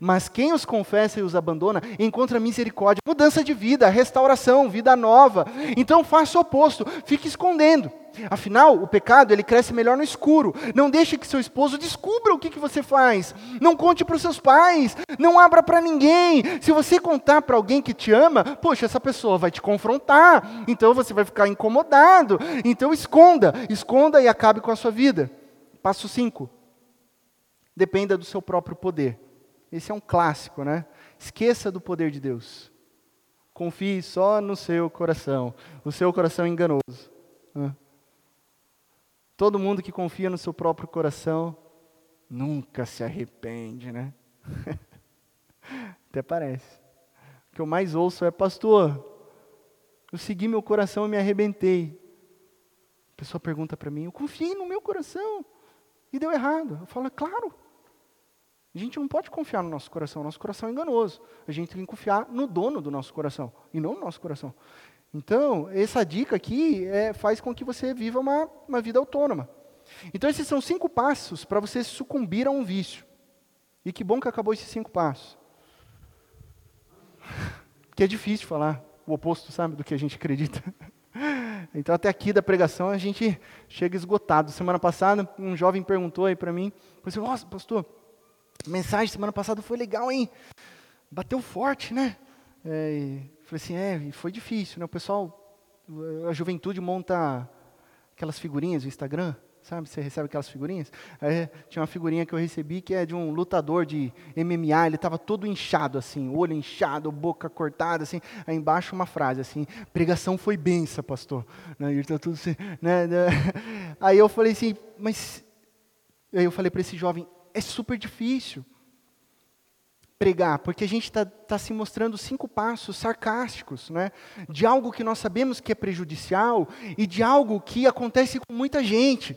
Mas quem os confessa e os abandona encontra misericórdia, mudança de vida, restauração, vida nova. Então faça o oposto, fique escondendo. Afinal, o pecado ele cresce melhor no escuro. Não deixe que seu esposo descubra o que, que você faz. Não conte para os seus pais. Não abra para ninguém. Se você contar para alguém que te ama, poxa, essa pessoa vai te confrontar. Então você vai ficar incomodado. Então esconda, esconda e acabe com a sua vida. Passo 5. Dependa do seu próprio poder. Esse é um clássico, né? Esqueça do poder de Deus. Confie só no seu coração. O seu coração é enganoso. Todo mundo que confia no seu próprio coração nunca se arrepende, né? (laughs) Até parece. O que eu mais ouço é, pastor, eu segui meu coração e me arrebentei. A pessoa pergunta para mim, eu confiei no meu coração e deu errado. Eu falo, é claro. A gente não pode confiar no nosso coração, nosso coração é enganoso. A gente tem que confiar no dono do nosso coração e não no nosso coração. Então, essa dica aqui é, faz com que você viva uma, uma vida autônoma. Então, esses são cinco passos para você sucumbir a um vício. E que bom que acabou esses cinco passos. (laughs) Que é difícil falar o oposto, sabe, do que a gente acredita. (laughs) Então, até aqui da pregação, a gente chega esgotado. Semana passada, um jovem perguntou aí para mim, assim, nossa, pastor, a mensagem semana passada foi legal, hein? Bateu forte, né? É, falei assim, é, foi difícil, né? O pessoal, a juventude monta aquelas figurinhas do Instagram, sabe? Você recebe aquelas figurinhas? Aí, tinha uma figurinha que eu recebi que é de um lutador de MMA, ele estava todo inchado, assim, olho inchado, boca cortada, assim. Aí embaixo uma frase, assim, pregação foi benção, pastor. Né? Tá tudo assim, né? (laughs) Aí eu falei assim, mas... Aí eu falei para esse jovem, é super difícil pregar, porque a gente está tá se mostrando cinco passos sarcásticos, né? de algo que nós sabemos que é prejudicial e de algo que acontece com muita gente.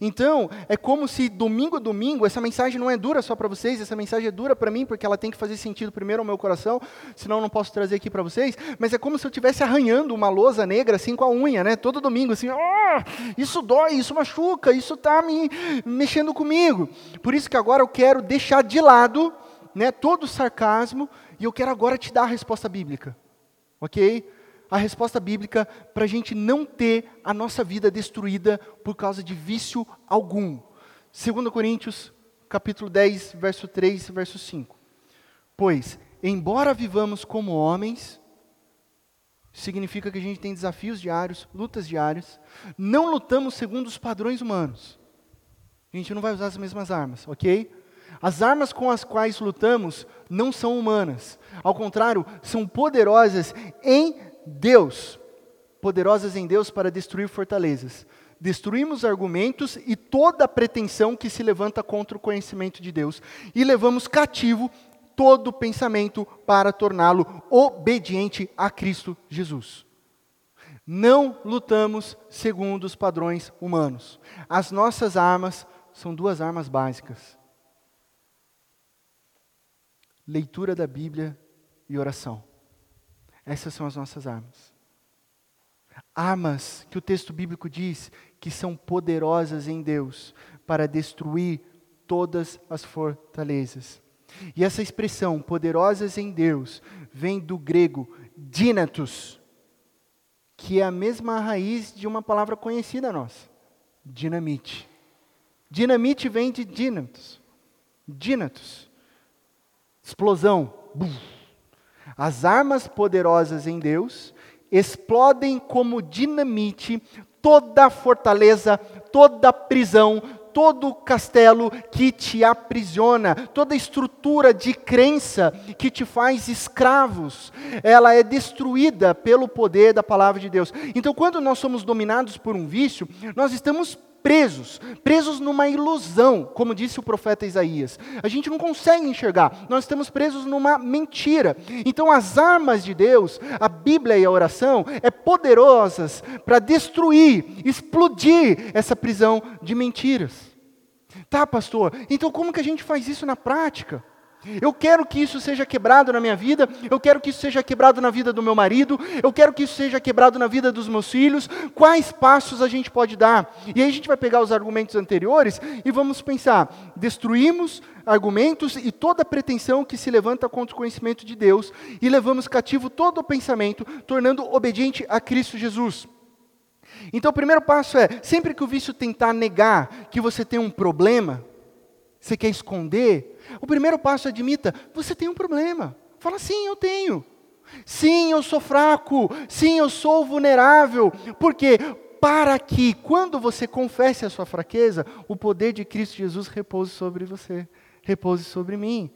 Então, é como se domingo a domingo, essa mensagem não é dura só para vocês, essa mensagem é dura para mim, porque ela tem que fazer sentido primeiro ao meu coração, senão eu não posso trazer aqui para vocês, mas é como se eu estivesse arranhando uma lousa negra assim com a unha, né? Todo domingo, assim, oh, isso dói, isso machuca, isso está me mexendo comigo. Por isso que agora eu quero deixar de lado né, todo o sarcasmo e eu quero agora te dar a resposta bíblica. Ok? A resposta bíblica para a gente não ter a nossa vida destruída por causa de vício algum. 2 Coríntios, capítulo 10, verso 3, verso 5. Pois, embora vivamos como homens, significa que a gente tem desafios diários, lutas diárias, não lutamos segundo os padrões humanos. A gente não vai usar as mesmas armas, ok? As armas com as quais lutamos não são humanas, ao contrário, são poderosas em Deus. Poderosas em Deus para destruir fortalezas. Destruímos argumentos e toda pretensão que se levanta contra o conhecimento de Deus, e levamos cativo todo pensamento para torná-lo obediente a Cristo Jesus. Não lutamos segundo os padrões humanos. As nossas armas são duas armas básicas: leitura da Bíblia e oração. Essas são as nossas armas. Armas que o texto bíblico diz que são poderosas em Deus para destruir todas as fortalezas. E essa expressão, poderosas em Deus, vem do grego dinatos, que é a mesma raiz de uma palavra conhecida nossa, dinamite. Dinamite vem de dinatos. Dinatos. Explosão. Bum. As armas poderosas em Deus explodem como dinamite toda fortaleza, toda prisão, todo castelo que te aprisiona, toda estrutura de crença que te faz escravos, ela é destruída pelo poder da palavra de Deus. Então, quando nós somos dominados por um vício, nós estamos presos, presos numa ilusão, como disse o profeta Isaías. A gente não consegue enxergar, nós estamos presos numa mentira. Então as armas de Deus, a Bíblia e a oração, é poderosas para destruir, explodir essa prisão de mentiras. Tá, pastor? Então como que a gente faz isso na prática? Eu quero que isso seja quebrado na minha vida, eu quero que isso seja quebrado na vida do meu marido, eu quero que isso seja quebrado na vida dos meus filhos. Quais passos a gente pode dar? E aí a gente vai pegar os argumentos anteriores e vamos pensar: destruímos argumentos e toda pretensão que se levanta contra o conhecimento de Deus e levamos cativo todo o pensamento, tornando obediente a Cristo Jesus. Então o primeiro passo é: sempre que o vício tentar negar que você tem um problema, você quer esconder, o primeiro passo é admita, você tem um problema. Fala, sim, eu tenho. Sim, eu sou fraco. Sim, eu sou vulnerável. Por quê? Para que, quando você confesse a sua fraqueza, o poder de Cristo Jesus repouse sobre você, repouse sobre mim.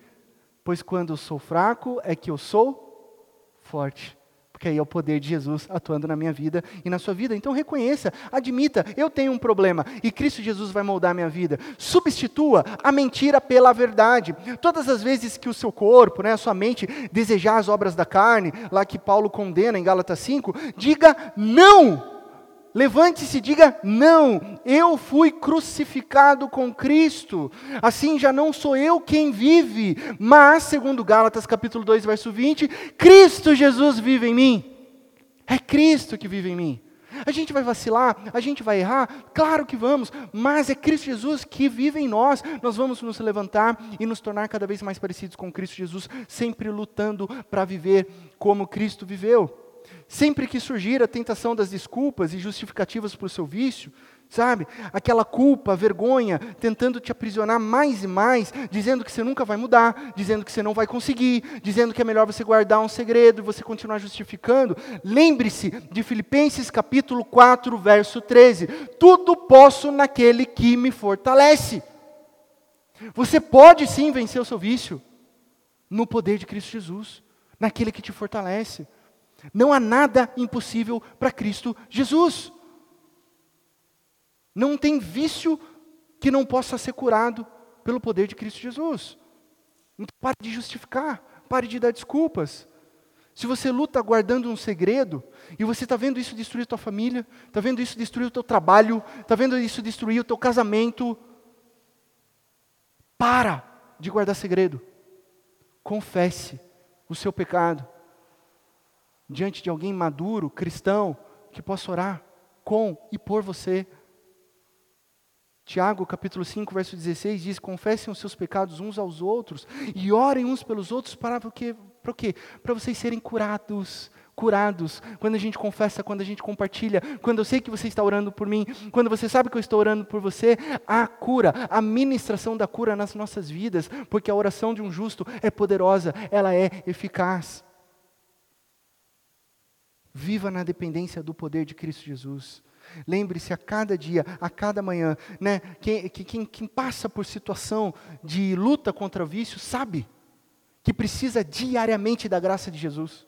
Pois quando eu sou fraco, é que eu sou forte porque aí é o poder de Jesus atuando na minha vida e na sua vida. Então reconheça, admita, eu tenho um problema e Cristo Jesus vai moldar a minha vida. Substitua a mentira pela verdade. Todas as vezes que o seu corpo, né, a sua mente desejar as obras da carne, lá que Paulo condena em Gálatas 5, diga não Levante-se e diga: Não, eu fui crucificado com Cristo. Assim já não sou eu quem vive, mas, segundo Gálatas capítulo 2, verso 20, Cristo Jesus vive em mim. É Cristo que vive em mim. A gente vai vacilar, a gente vai errar, claro que vamos, mas é Cristo Jesus que vive em nós. Nós vamos nos levantar e nos tornar cada vez mais parecidos com Cristo Jesus, sempre lutando para viver como Cristo viveu. Sempre que surgir a tentação das desculpas e justificativas para o seu vício, sabe? Aquela culpa, vergonha, tentando te aprisionar mais e mais, dizendo que você nunca vai mudar, dizendo que você não vai conseguir, dizendo que é melhor você guardar um segredo e você continuar justificando. Lembre-se de Filipenses capítulo 4, verso 13: Tudo posso naquele que me fortalece. Você pode sim vencer o seu vício no poder de Cristo Jesus, naquele que te fortalece. Não há nada impossível para Cristo Jesus. Não tem vício que não possa ser curado pelo poder de Cristo Jesus. Então pare de justificar, pare de dar desculpas. Se você luta guardando um segredo, e você está vendo isso destruir a tua família, está vendo isso destruir o teu trabalho, está vendo isso destruir o teu casamento, para de guardar segredo. Confesse o seu pecado diante de alguém maduro, cristão, que possa orar com e por você. Tiago, capítulo 5, verso 16 diz: Confessem os seus pecados uns aos outros e orem uns pelos outros para o quê? Para o quê? Para vocês serem curados. curados, quando a gente confessa, quando a gente compartilha, quando eu sei que você está orando por mim, quando você sabe que eu estou orando por você, há cura, a ministração da cura nas nossas vidas, porque a oração de um justo é poderosa, ela é eficaz. Viva na dependência do poder de Cristo Jesus. Lembre-se a cada dia, a cada manhã, né? Quem, quem, quem passa por situação de luta contra o vício sabe que precisa diariamente da graça de Jesus.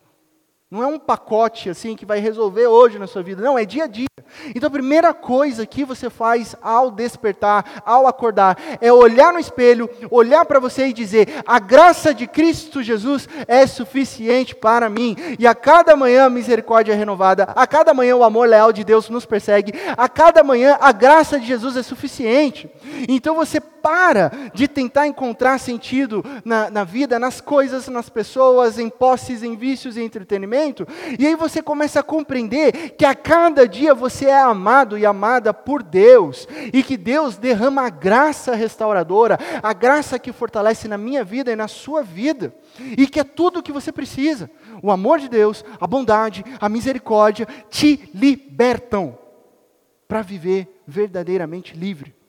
Não é um pacote assim que vai resolver hoje na sua vida. Não, é dia a dia. Então a primeira coisa que você faz ao despertar, ao acordar, é olhar no espelho, olhar para você e dizer: a graça de Cristo Jesus é suficiente para mim. E a cada manhã a misericórdia é renovada, a cada manhã o amor leal de Deus nos persegue, a cada manhã a graça de Jesus é suficiente. Então você para de tentar encontrar sentido na, na vida, nas coisas, nas pessoas, em posses, em vícios e entretenimento, e aí você começa a compreender que a cada dia você é amado e amada por Deus, e que Deus derrama a graça restauradora, a graça que fortalece na minha vida e na sua vida, e que é tudo o que você precisa. O amor de Deus, a bondade, a misericórdia te libertam para viver verdadeiramente livre.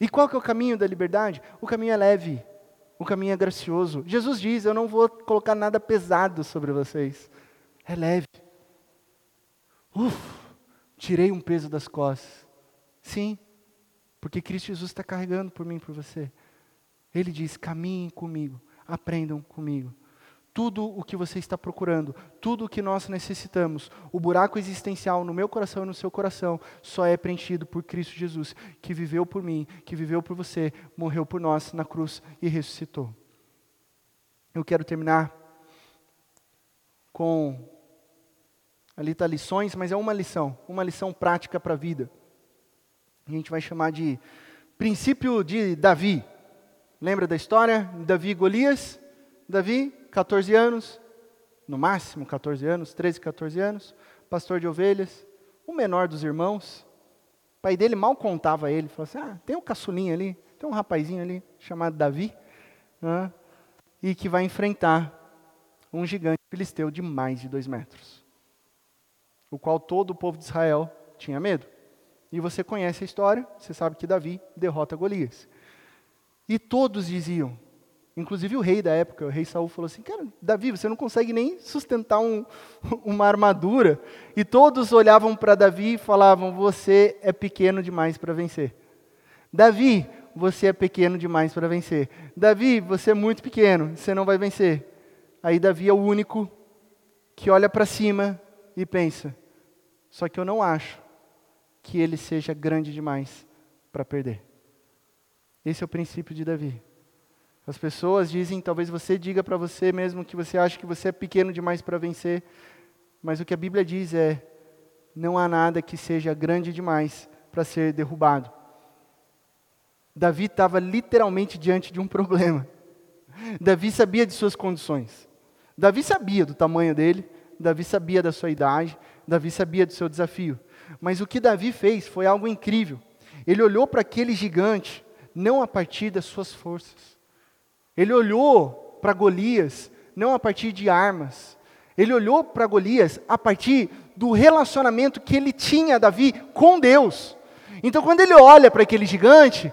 E qual que é o caminho da liberdade? O caminho é leve, o caminho é gracioso. Jesus diz: Eu não vou colocar nada pesado sobre vocês. É leve. Uf, tirei um peso das costas. Sim, porque Cristo Jesus está carregando por mim e por você. Ele diz: caminhem comigo, aprendam comigo tudo o que você está procurando, tudo o que nós necessitamos, o buraco existencial no meu coração e no seu coração, só é preenchido por Cristo Jesus, que viveu por mim, que viveu por você, morreu por nós na cruz e ressuscitou. Eu quero terminar com ali está lições, mas é uma lição, uma lição prática para a vida. A gente vai chamar de princípio de Davi. Lembra da história? Davi e Golias? Davi 14 anos, no máximo 14 anos, 13, 14 anos, pastor de ovelhas, o menor dos irmãos. O pai dele mal contava ele, falou assim: ah, tem um caçulinho ali, tem um rapazinho ali chamado Davi, né, e que vai enfrentar um gigante filisteu de mais de dois metros, o qual todo o povo de Israel tinha medo. E você conhece a história, você sabe que Davi derrota Golias. E todos diziam: Inclusive o rei da época, o rei Saul, falou assim: Cara, Davi, você não consegue nem sustentar um, (laughs) uma armadura. E todos olhavam para Davi e falavam: Você é pequeno demais para vencer. Davi, você é pequeno demais para vencer. Davi, você é muito pequeno, você não vai vencer. Aí Davi é o único que olha para cima e pensa: Só que eu não acho que ele seja grande demais para perder. Esse é o princípio de Davi. As pessoas dizem, talvez você diga para você mesmo que você acha que você é pequeno demais para vencer, mas o que a Bíblia diz é: não há nada que seja grande demais para ser derrubado. Davi estava literalmente diante de um problema. Davi sabia de suas condições. Davi sabia do tamanho dele, Davi sabia da sua idade, Davi sabia do seu desafio. Mas o que Davi fez foi algo incrível. Ele olhou para aquele gigante não a partir das suas forças, ele olhou para Golias não a partir de armas. Ele olhou para Golias a partir do relacionamento que ele tinha, Davi, com Deus. Então, quando ele olha para aquele gigante,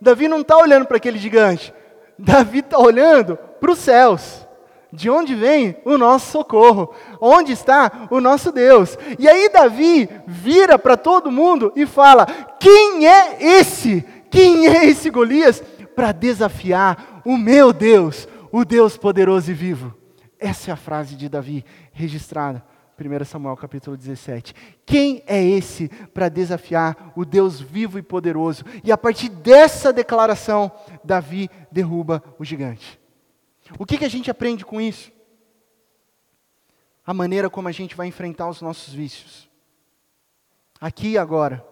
Davi não está olhando para aquele gigante, Davi está olhando para os céus. De onde vem o nosso socorro? Onde está o nosso Deus? E aí Davi vira para todo mundo e fala: Quem é esse? Quem é esse Golias para desafiar o meu Deus, o Deus poderoso e vivo. Essa é a frase de Davi registrada, 1 Samuel capítulo 17. Quem é esse para desafiar o Deus vivo e poderoso? E a partir dessa declaração, Davi derruba o gigante. O que, que a gente aprende com isso? A maneira como a gente vai enfrentar os nossos vícios. Aqui e agora.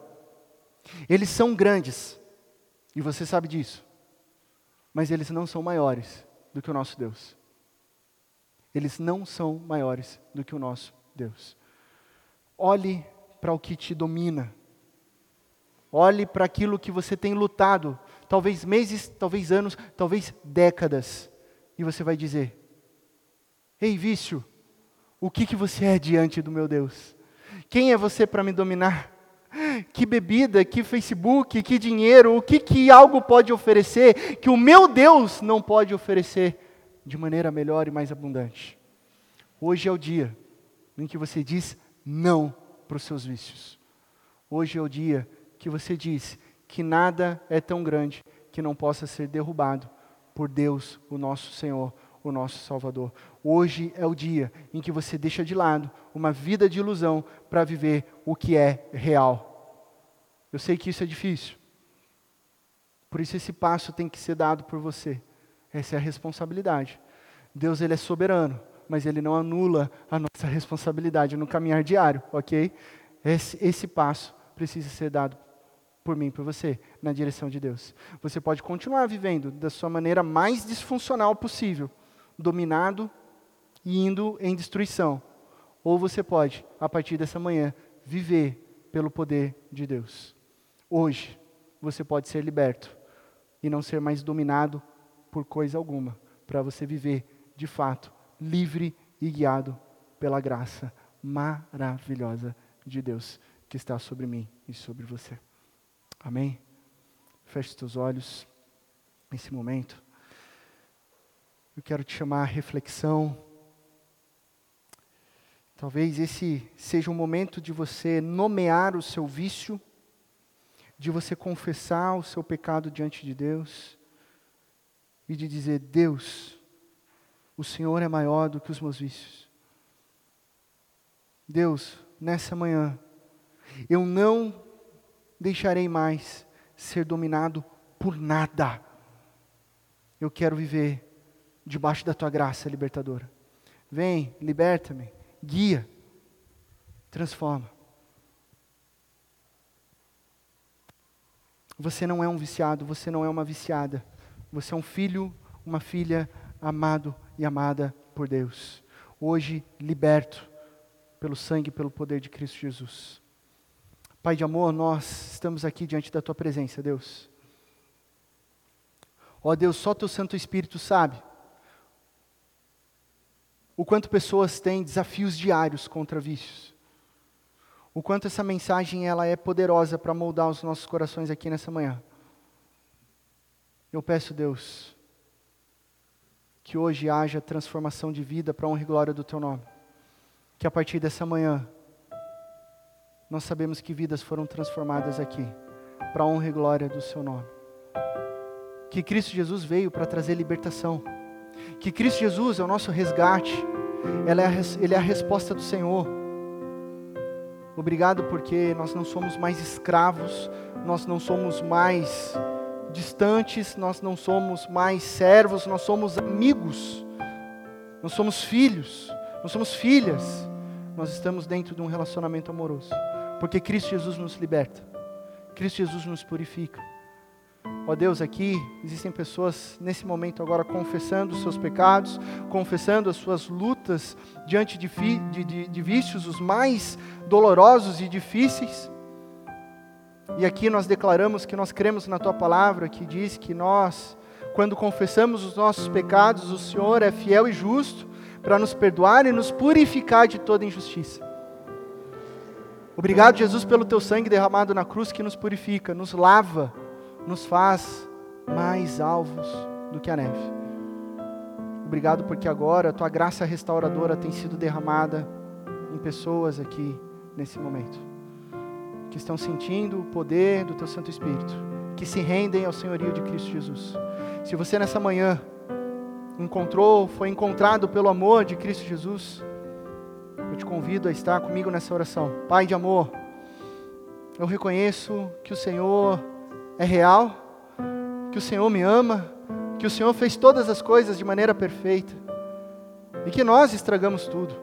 Eles são grandes, e você sabe disso mas eles não são maiores do que o nosso Deus. Eles não são maiores do que o nosso Deus. Olhe para o que te domina. Olhe para aquilo que você tem lutado, talvez meses, talvez anos, talvez décadas, e você vai dizer: Ei, vício, O que, que você é diante do meu Deus? Quem é você para me dominar? Que bebida, que Facebook, que dinheiro, o que, que algo pode oferecer que o meu Deus não pode oferecer de maneira melhor e mais abundante? Hoje é o dia em que você diz não para os seus vícios. Hoje é o dia que você diz que nada é tão grande que não possa ser derrubado por Deus, o nosso Senhor, o nosso Salvador. Hoje é o dia em que você deixa de lado uma vida de ilusão para viver o que é real. Eu sei que isso é difícil. Por isso esse passo tem que ser dado por você. Essa é a responsabilidade. Deus ele é soberano, mas ele não anula a nossa responsabilidade no caminhar diário, ok? Esse, esse passo precisa ser dado por mim, por você, na direção de Deus. Você pode continuar vivendo da sua maneira mais disfuncional possível, dominado e indo em destruição. Ou você pode, a partir dessa manhã, viver pelo poder de Deus. Hoje, você pode ser liberto e não ser mais dominado por coisa alguma, para você viver, de fato, livre e guiado pela graça maravilhosa de Deus que está sobre mim e sobre você. Amém? Feche os teus olhos nesse momento. Eu quero te chamar à reflexão. Talvez esse seja o momento de você nomear o seu vício, de você confessar o seu pecado diante de Deus e de dizer: Deus, o Senhor é maior do que os meus vícios. Deus, nessa manhã, eu não deixarei mais ser dominado por nada. Eu quero viver debaixo da tua graça libertadora. Vem, liberta-me, guia, transforma. Você não é um viciado, você não é uma viciada. Você é um filho, uma filha amado e amada por Deus. Hoje liberto pelo sangue e pelo poder de Cristo Jesus. Pai de amor, nós estamos aqui diante da tua presença, Deus. Ó Deus, só teu Santo Espírito sabe o quanto pessoas têm desafios diários contra vícios. O quanto essa mensagem ela é poderosa para moldar os nossos corações aqui nessa manhã. Eu peço, Deus, que hoje haja transformação de vida para honra e glória do teu nome. Que a partir dessa manhã nós sabemos que vidas foram transformadas aqui, para honra e glória do Seu nome. Que Cristo Jesus veio para trazer libertação, que Cristo Jesus é o nosso resgate, Ele é, a, Ele é a resposta do Senhor. Obrigado porque nós não somos mais escravos, nós não somos mais distantes, nós não somos mais servos, nós somos amigos, nós somos filhos, nós somos filhas, nós estamos dentro de um relacionamento amoroso. Porque Cristo Jesus nos liberta. Cristo Jesus nos purifica. Ó oh Deus, aqui existem pessoas nesse momento agora confessando os seus pecados, confessando as suas lutas diante de, de, de, de vícios os mais dolorosos e difíceis. E aqui nós declaramos que nós cremos na tua palavra, que diz que nós, quando confessamos os nossos pecados, o Senhor é fiel e justo para nos perdoar e nos purificar de toda injustiça. Obrigado, Jesus, pelo teu sangue derramado na cruz que nos purifica, nos lava, nos faz mais alvos do que a neve. Obrigado porque agora a tua graça restauradora tem sido derramada em pessoas aqui nesse momento, que estão sentindo o poder do teu Santo Espírito, que se rendem ao senhorio de Cristo Jesus. Se você nessa manhã encontrou, foi encontrado pelo amor de Cristo Jesus, eu te convido a estar comigo nessa oração. Pai de amor, eu reconheço que o Senhor é real, que o Senhor me ama, que o Senhor fez todas as coisas de maneira perfeita e que nós estragamos tudo.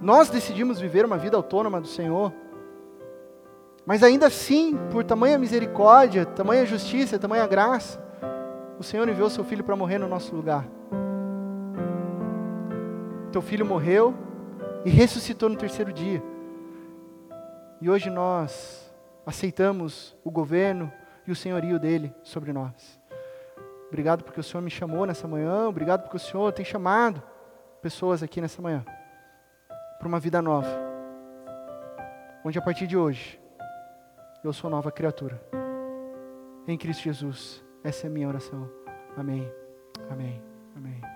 Nós decidimos viver uma vida autônoma do Senhor, mas ainda assim, por tamanha misericórdia, tamanha justiça, tamanha graça, o Senhor enviou seu filho para morrer no nosso lugar. Teu filho morreu e ressuscitou no terceiro dia. E hoje nós aceitamos o governo e o senhorio dele sobre nós. Obrigado porque o Senhor me chamou nessa manhã, obrigado porque o Senhor tem chamado pessoas aqui nessa manhã. para uma vida nova, onde a partir de hoje eu sou nova criatura. Em Cristo Jesus, essa é a minha oração. Amém, amém, amém.